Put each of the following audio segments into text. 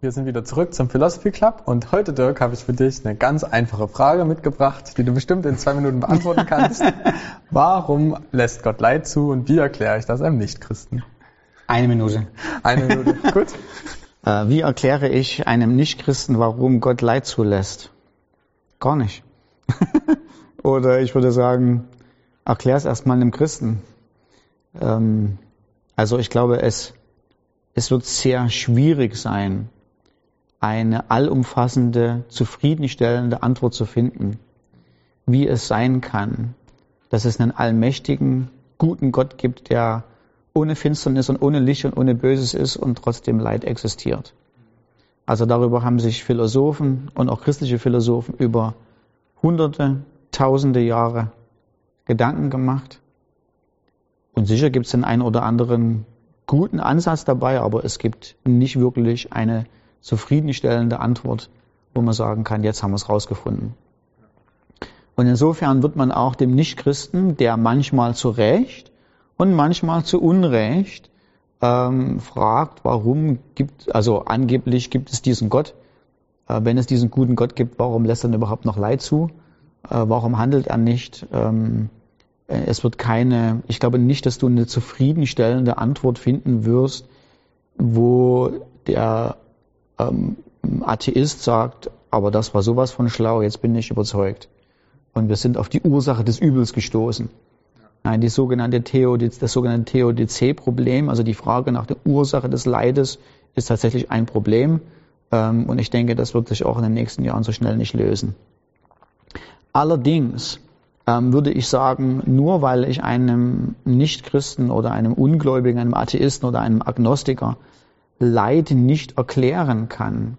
Wir sind wieder zurück zum Philosophy Club und heute, Dirk, habe ich für dich eine ganz einfache Frage mitgebracht, die du bestimmt in zwei Minuten beantworten kannst. Warum lässt Gott Leid zu und wie erkläre ich das einem Nichtchristen? Eine Minute. Eine Minute, gut. Äh, wie erkläre ich einem Nichtchristen, warum Gott Leid zulässt? Gar nicht. Oder ich würde sagen, erklär es erstmal einem Christen. Ähm, also ich glaube, es, es wird sehr schwierig sein, eine allumfassende, zufriedenstellende Antwort zu finden, wie es sein kann, dass es einen allmächtigen, guten Gott gibt, der ohne Finsternis und ohne Licht und ohne Böses ist und trotzdem Leid existiert. Also darüber haben sich Philosophen und auch christliche Philosophen über hunderte, tausende Jahre Gedanken gemacht. Und sicher gibt es den einen oder anderen guten Ansatz dabei, aber es gibt nicht wirklich eine zufriedenstellende Antwort, wo man sagen kann, jetzt haben wir es rausgefunden. Und insofern wird man auch dem Nichtchristen, der manchmal zu Recht und manchmal zu Unrecht ähm, fragt, warum gibt, also angeblich gibt es diesen Gott. Äh, wenn es diesen guten Gott gibt, warum lässt er denn überhaupt noch Leid zu? Äh, warum handelt er nicht? Ähm, äh, es wird keine, ich glaube nicht, dass du eine zufriedenstellende Antwort finden wirst, wo der ähm, Atheist sagt, aber das war sowas von schlau, jetzt bin ich überzeugt. Und wir sind auf die Ursache des Übels gestoßen. Nein, die sogenannte Theodiz, das sogenannte Theodizee-Problem, also die Frage nach der Ursache des Leides, ist tatsächlich ein Problem. Ähm, und ich denke, das wird sich auch in den nächsten Jahren so schnell nicht lösen. Allerdings ähm, würde ich sagen, nur weil ich einem Nichtchristen oder einem Ungläubigen, einem Atheisten oder einem Agnostiker Leid nicht erklären kann,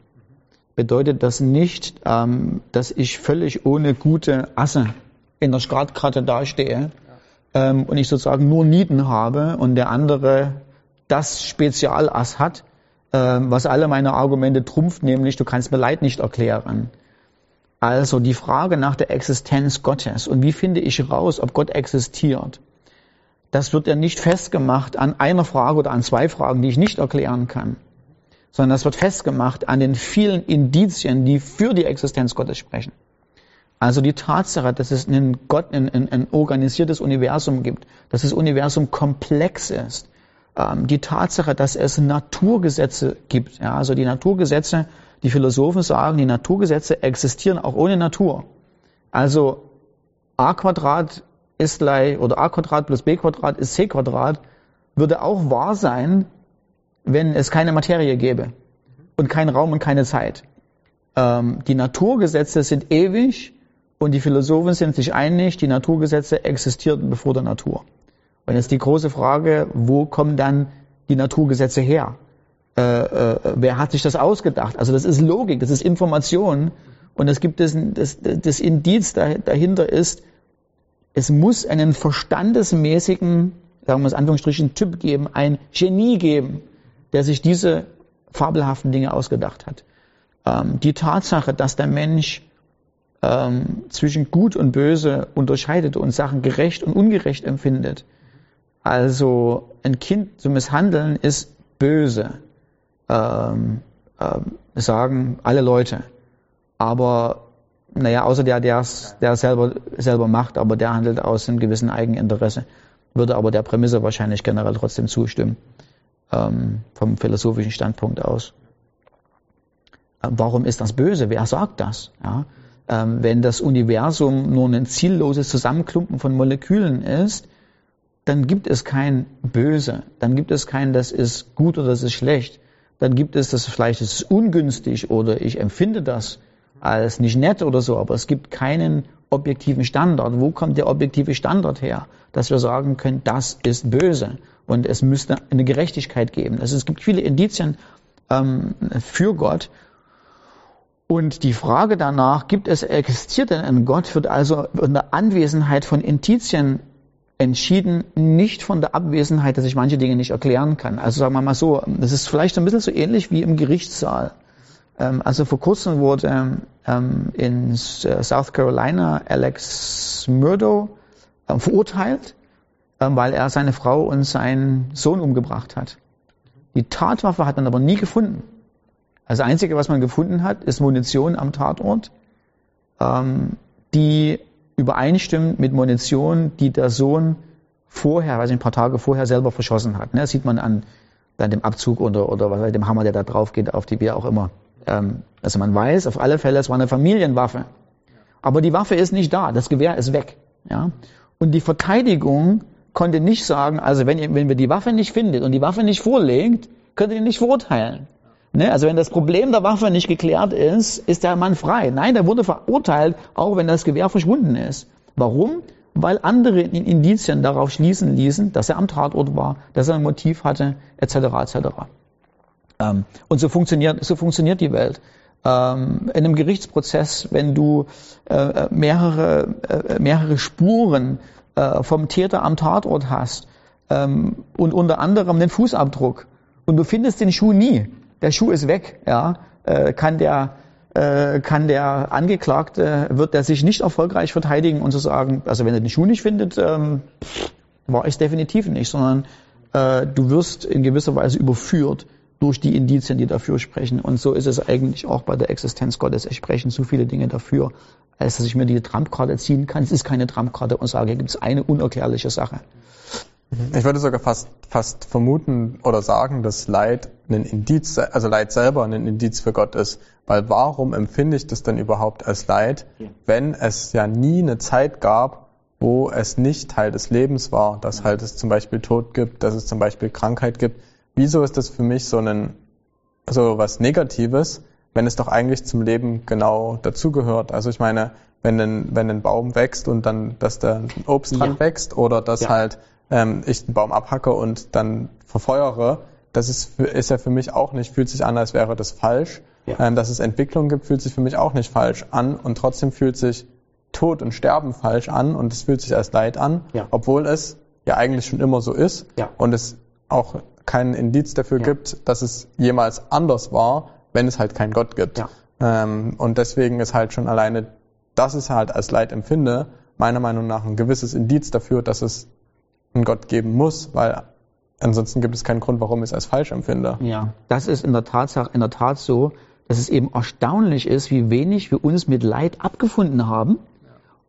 bedeutet das nicht, ähm, dass ich völlig ohne gute Asse in der Startkarte dastehe ähm, und ich sozusagen nur Nieten habe und der andere das Spezialass hat, ähm, was alle meine Argumente trumpft, nämlich du kannst mir Leid nicht erklären. Also die Frage nach der Existenz Gottes und wie finde ich raus, ob Gott existiert, das wird ja nicht festgemacht an einer Frage oder an zwei Fragen, die ich nicht erklären kann, sondern das wird festgemacht an den vielen Indizien, die für die Existenz Gottes sprechen. Also die Tatsache, dass es einen Gott, ein, ein, ein organisiertes Universum gibt, dass das Universum komplex ist, ähm, die Tatsache, dass es Naturgesetze gibt, ja, also die Naturgesetze, die Philosophen sagen, die Naturgesetze existieren auch ohne Natur. Also a Quadrat ist gleich, oder a Quadrat plus b Quadrat ist c Quadrat, würde auch wahr sein, wenn es keine Materie gäbe und keinen Raum und keine Zeit. Ähm, die Naturgesetze sind ewig und die Philosophen sind sich einig, die Naturgesetze existierten bevor der Natur. Und jetzt die große Frage, wo kommen dann die Naturgesetze her? Äh, äh, wer hat sich das ausgedacht? Also das ist Logik, das ist Information und es gibt das, das, das Indiz dahinter ist, es muss einen verstandesmäßigen, sagen wir es Anführungsstrichen, Typ geben, ein Genie geben, der sich diese fabelhaften Dinge ausgedacht hat. Ähm, die Tatsache, dass der Mensch ähm, zwischen Gut und Böse unterscheidet und Sachen gerecht und ungerecht empfindet. Also ein Kind zu misshandeln ist böse, ähm, ähm, sagen alle Leute. Aber naja, außer der, der es selber, selber macht, aber der handelt aus einem gewissen Eigeninteresse, würde aber der Prämisse wahrscheinlich generell trotzdem zustimmen, ähm, vom philosophischen Standpunkt aus. Äh, warum ist das böse? Wer sagt das? Ja? Ähm, wenn das Universum nur ein zielloses Zusammenklumpen von Molekülen ist, dann gibt es kein Böse, dann gibt es kein, das ist gut oder das ist schlecht, dann gibt es das vielleicht ist ungünstig oder ich empfinde das als nicht nett oder so, aber es gibt keinen objektiven Standard. Wo kommt der objektive Standard her, dass wir sagen können, das ist böse und es müsste eine Gerechtigkeit geben. Also es gibt viele Indizien ähm, für Gott. Und die Frage danach, gibt es, existiert denn ein Gott, wird also in der Anwesenheit von Indizien entschieden, nicht von der Abwesenheit, dass ich manche Dinge nicht erklären kann. Also sagen wir mal so, das ist vielleicht ein bisschen so ähnlich wie im Gerichtssaal. Ähm, also vor kurzem wurde ähm, in South Carolina Alex Murdo ähm, verurteilt, weil er seine Frau und seinen Sohn umgebracht hat. Die Tatwaffe hat man aber nie gefunden. Also das Einzige, was man gefunden hat, ist Munition am Tatort, ähm, die übereinstimmt mit Munition, die der Sohn vorher, weiß nicht, ein paar Tage vorher selber verschossen hat. Ne? Das sieht man an, an dem Abzug oder, oder was, dem Hammer, der da drauf geht, auf die wie auch immer. Ähm, also man weiß auf alle Fälle, es war eine Familienwaffe. Aber die Waffe ist nicht da, das Gewehr ist weg. Ja? Und die Verteidigung konnte nicht sagen, also wenn, ihr, wenn wir die Waffe nicht findet und die Waffe nicht vorlegt, könnt ihr nicht verurteilen. Ne? Also wenn das Problem der Waffe nicht geklärt ist, ist der Mann frei. Nein, der wurde verurteilt, auch wenn das Gewehr verschwunden ist. Warum? Weil andere Indizien darauf schließen ließen, dass er am Tatort war, dass er ein Motiv hatte, etc. etc. Ähm, und so funktioniert, so funktioniert die Welt. Ähm, in einem Gerichtsprozess, wenn du äh, mehrere, äh, mehrere Spuren äh, vom Täter am Tatort hast ähm, und unter anderem den Fußabdruck und du findest den Schuh nie, der Schuh ist weg, ja, äh, kann der äh, kann der Angeklagte, wird er sich nicht erfolgreich verteidigen und zu so sagen, also wenn er den Schuh nicht findet, war ich definitiv nicht, sondern äh, du wirst in gewisser Weise überführt durch die Indizien, die dafür sprechen. Und so ist es eigentlich auch bei der Existenz Gottes. Es sprechen zu viele Dinge dafür, als dass ich mir die Trumpkarte ziehen kann. Es ist keine Trumpkarte und sage, hier gibt es eine unerklärliche Sache. Ich würde sogar fast, fast vermuten oder sagen, dass Leid ein Indiz, also Leid selber ein Indiz für Gott ist. Weil warum empfinde ich das denn überhaupt als Leid, wenn es ja nie eine Zeit gab, wo es nicht Teil des Lebens war, dass halt es zum Beispiel Tod gibt, dass es zum Beispiel Krankheit gibt. Wieso ist das für mich so ein, so was Negatives, wenn es doch eigentlich zum Leben genau dazugehört? Also ich meine, wenn ein, wenn ein Baum wächst und dann, dass da ein Obst dran ja. wächst oder dass ja. halt ähm, ich den Baum abhacke und dann verfeuere, das ist, ist ja für mich auch nicht, fühlt sich an, als wäre das falsch. Ja. Ähm, dass es Entwicklung gibt, fühlt sich für mich auch nicht falsch an und trotzdem fühlt sich Tod und Sterben falsch an und es fühlt sich als Leid an, ja. obwohl es ja eigentlich schon immer so ist ja. und es auch keinen Indiz dafür gibt, dass es jemals anders war, wenn es halt keinen Gott gibt. Ähm, und deswegen ist halt schon alleine, dass es halt als Leid empfinde, meiner Meinung nach ein gewisses Indiz dafür, dass es einen Gott geben muss, weil ansonsten gibt es keinen Grund, warum ich es als falsch empfinde. Ja, das ist in der Tat, in der Tat so, dass es eben erstaunlich ist, wie wenig wir uns mit Leid abgefunden haben,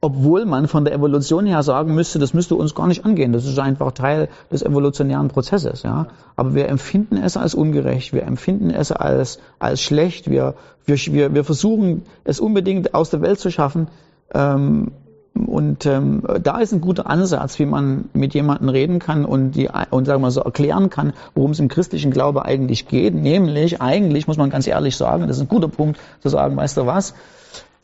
obwohl man von der Evolution her sagen müsste, das müsste uns gar nicht angehen. Das ist einfach Teil des evolutionären Prozesses, ja. Aber wir empfinden es als ungerecht, wir empfinden es als, als schlecht, wir, wir, wir versuchen es unbedingt aus der Welt zu schaffen, ähm, und ähm, da ist ein guter Ansatz, wie man mit jemandem reden kann und, die, und sagen wir so erklären kann, worum es im christlichen Glaube eigentlich geht. Nämlich, eigentlich muss man ganz ehrlich sagen, das ist ein guter Punkt, zu sagen, weißt du was,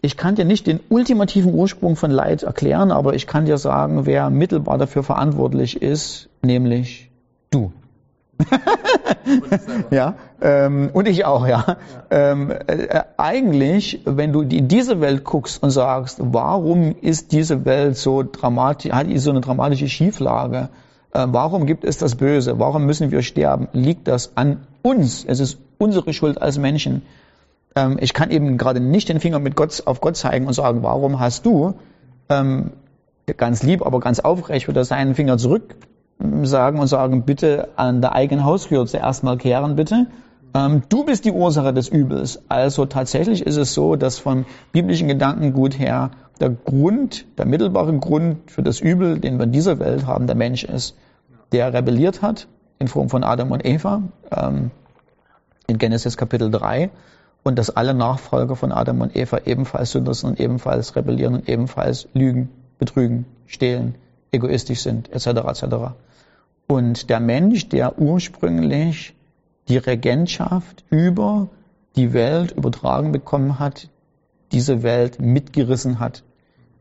ich kann dir nicht den ultimativen Ursprung von Leid erklären, aber ich kann dir sagen, wer mittelbar dafür verantwortlich ist, nämlich du. ja, ähm, und ich auch, ja. ja. Ähm, äh, eigentlich, wenn du in diese Welt guckst und sagst, warum ist diese Welt so dramatisch, hat so eine dramatische Schieflage? Äh, warum gibt es das Böse? Warum müssen wir sterben? Liegt das an uns? Es ist unsere Schuld als Menschen. Ähm, ich kann eben gerade nicht den Finger mit Gott, auf Gott zeigen und sagen, warum hast du ähm, ganz lieb, aber ganz aufrecht würde er seinen Finger zurück sagen und sagen, bitte an der eigenen Haustür zuerst mal kehren, bitte. Ähm, du bist die Ursache des Übels. Also tatsächlich ist es so, dass von biblischen Gedankengut her der Grund, der mittelbare Grund für das Übel, den wir in dieser Welt haben, der Mensch ist, der rebelliert hat in Form von Adam und Eva ähm, in Genesis Kapitel 3 und dass alle Nachfolger von Adam und Eva ebenfalls Sünder sind und ebenfalls rebellieren und ebenfalls lügen, betrügen, stehlen, egoistisch sind, etc. etc. Und der Mensch, der ursprünglich die Regentschaft über die Welt übertragen bekommen hat, diese Welt mitgerissen hat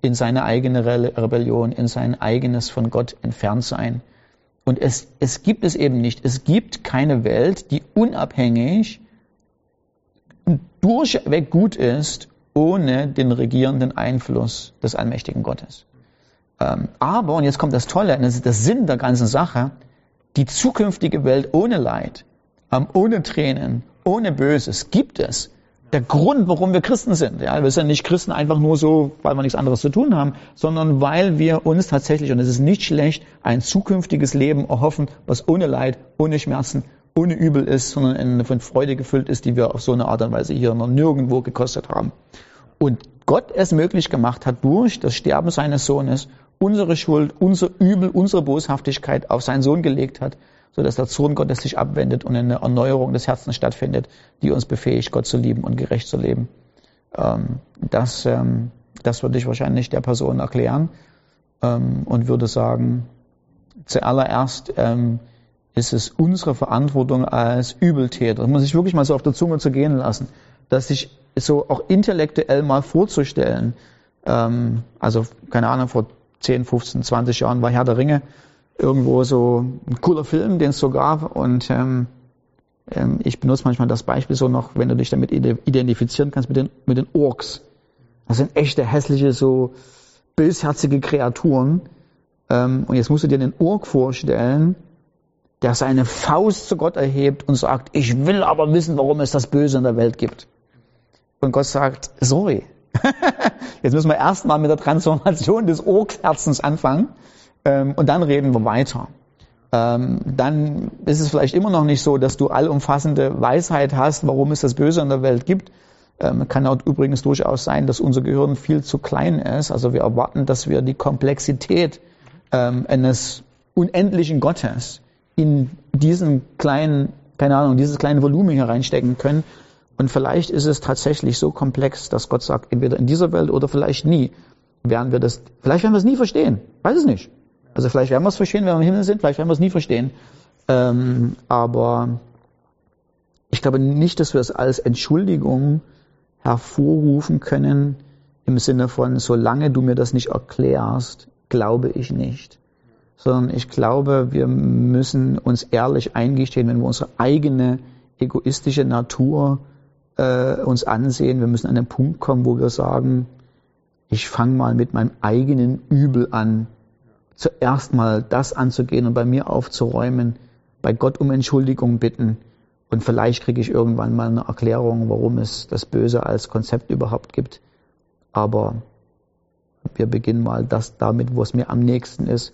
in seine eigene Rebellion, in sein eigenes von Gott entfernt sein. Und es, es gibt es eben nicht. Es gibt keine Welt, die unabhängig durchweg gut ist, ohne den regierenden Einfluss des allmächtigen Gottes. Ähm, aber, und jetzt kommt das Tolle, das ist der Sinn der ganzen Sache, die zukünftige Welt ohne Leid, ähm, ohne Tränen, ohne Böses gibt es. Der Grund, warum wir Christen sind. Ja, wir sind nicht Christen einfach nur so, weil wir nichts anderes zu tun haben, sondern weil wir uns tatsächlich, und es ist nicht schlecht, ein zukünftiges Leben erhoffen, was ohne Leid, ohne Schmerzen, ohne Übel ist, sondern von Freude gefüllt ist, die wir auf so eine Art und Weise hier noch nirgendwo gekostet haben. Und Gott es möglich gemacht hat, durch das Sterben seines Sohnes unsere Schuld, unser Übel, unsere Boshaftigkeit auf seinen Sohn gelegt hat, sodass der Zorn Gottes sich abwendet und eine Erneuerung des Herzens stattfindet, die uns befähigt, Gott zu lieben und gerecht zu leben. Ähm, das, ähm, das würde ich wahrscheinlich der Person erklären ähm, und würde sagen, zuallererst ist es unsere Verantwortung als Übeltäter, das muss ich wirklich mal so auf der Zunge zu gehen lassen, dass sich so auch intellektuell mal vorzustellen, also keine Ahnung, vor 10, 15, 20 Jahren war Herr der Ringe irgendwo so ein cooler Film, den es so gab. Und ähm, ähm, ich benutze manchmal das Beispiel so noch, wenn du dich damit identifizieren kannst mit den, mit den Orks. Das sind echte hässliche, so bösherzige Kreaturen. Ähm, und jetzt musst du dir den Ork vorstellen, der seine Faust zu Gott erhebt und sagt, ich will aber wissen, warum es das Böse in der Welt gibt. Und Gott sagt, sorry, Jetzt müssen wir erstmal mit der Transformation des Orksherzens anfangen ähm, und dann reden wir weiter. Ähm, dann ist es vielleicht immer noch nicht so, dass du allumfassende Weisheit hast, warum es das Böse in der Welt gibt. Ähm, kann auch übrigens durchaus sein, dass unser Gehirn viel zu klein ist. Also wir erwarten, dass wir die Komplexität ähm, eines unendlichen Gottes in diesen kleinen, keine Ahnung, dieses kleine Volumen hereinstecken können. Und vielleicht ist es tatsächlich so komplex, dass Gott sagt, entweder in dieser Welt oder vielleicht nie werden wir das, vielleicht werden wir es nie verstehen. Weiß es nicht. Also vielleicht werden wir es verstehen, wenn wir im Himmel sind, vielleicht werden wir es nie verstehen. Ähm, aber ich glaube nicht, dass wir es als Entschuldigung hervorrufen können im Sinne von, solange du mir das nicht erklärst, glaube ich nicht. Sondern ich glaube, wir müssen uns ehrlich eingestehen, wenn wir unsere eigene egoistische Natur äh, uns ansehen. Wir müssen an den Punkt kommen, wo wir sagen, ich fange mal mit meinem eigenen Übel an, zuerst mal das anzugehen und bei mir aufzuräumen, bei Gott um Entschuldigung bitten und vielleicht kriege ich irgendwann mal eine Erklärung, warum es das Böse als Konzept überhaupt gibt. Aber wir beginnen mal das damit, wo es mir am nächsten ist,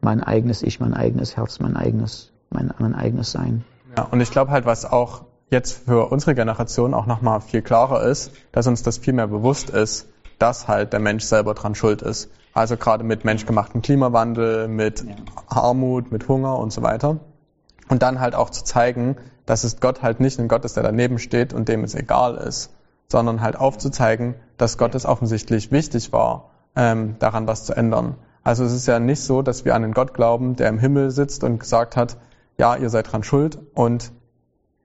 mein eigenes Ich, mein eigenes Herz, mein eigenes, mein, mein eigenes Sein. Ja, und ich glaube halt, was auch jetzt für unsere Generation auch nochmal viel klarer ist, dass uns das viel mehr bewusst ist, dass halt der Mensch selber dran schuld ist. Also gerade mit menschgemachten Klimawandel, mit ja. Armut, mit Hunger und so weiter. Und dann halt auch zu zeigen, dass es Gott halt nicht ein Gott ist, der daneben steht und dem es egal ist, sondern halt aufzuzeigen, dass Gott es offensichtlich wichtig war, ähm, daran was zu ändern. Also es ist ja nicht so, dass wir an einen Gott glauben, der im Himmel sitzt und gesagt hat, ja, ihr seid dran schuld und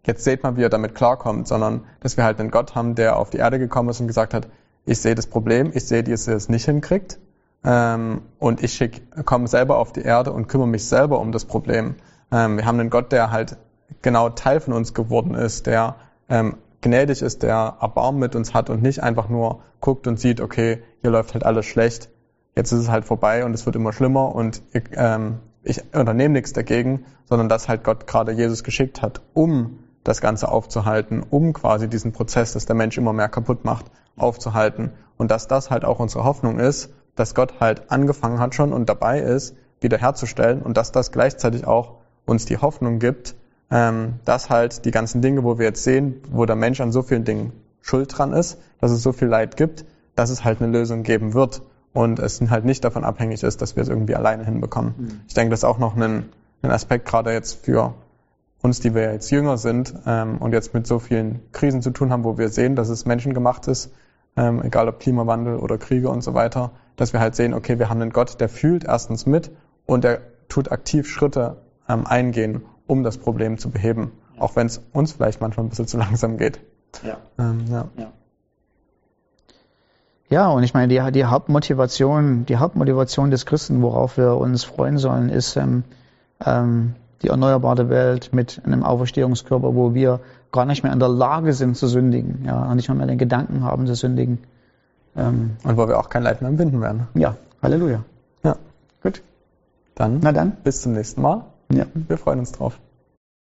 jetzt seht mal, wie er damit klarkommt, sondern dass wir halt einen Gott haben, der auf die Erde gekommen ist und gesagt hat, ich sehe das Problem, ich sehe, dass ihr es nicht hinkriegt ähm, und ich schick, komme selber auf die Erde und kümmere mich selber um das Problem. Ähm, wir haben einen Gott, der halt genau Teil von uns geworden ist, der ähm, gnädig ist, der Erbarmen mit uns hat und nicht einfach nur guckt und sieht, okay, hier läuft halt alles schlecht, jetzt ist es halt vorbei und es wird immer schlimmer und ähm, ich unternehme nichts dagegen, sondern dass halt Gott gerade Jesus geschickt hat, um das Ganze aufzuhalten, um quasi diesen Prozess, dass der Mensch immer mehr kaputt macht, aufzuhalten. Und dass das halt auch unsere Hoffnung ist, dass Gott halt angefangen hat schon und dabei ist, wiederherzustellen und dass das gleichzeitig auch uns die Hoffnung gibt, ähm, dass halt die ganzen Dinge, wo wir jetzt sehen, wo der Mensch an so vielen Dingen schuld dran ist, dass es so viel Leid gibt, dass es halt eine Lösung geben wird und es halt nicht davon abhängig ist, dass wir es irgendwie alleine hinbekommen. Mhm. Ich denke, das ist auch noch ein, ein Aspekt gerade jetzt für uns, die wir jetzt jünger sind ähm, und jetzt mit so vielen Krisen zu tun haben, wo wir sehen, dass es menschengemacht ist, ähm, egal ob Klimawandel oder Kriege und so weiter, dass wir halt sehen, okay, wir haben einen Gott, der fühlt erstens mit und der tut aktiv Schritte ähm, eingehen, um das Problem zu beheben, ja. auch wenn es uns vielleicht manchmal ein bisschen zu langsam geht. Ja. Ähm, ja. ja. Ja, und ich meine, die, die Hauptmotivation, die Hauptmotivation des Christen, worauf wir uns freuen sollen, ist, ähm, ähm, die erneuerbare Welt mit einem Auferstehungskörper, wo wir gar nicht mehr in der Lage sind zu sündigen, ja, und nicht mehr, mehr den Gedanken haben zu sündigen. Ähm, und wo wir auch kein Leid mehr empfinden werden. Ja, Halleluja. Ja. Gut. Dann, Na dann. bis zum nächsten Mal. Ja. Wir freuen uns drauf.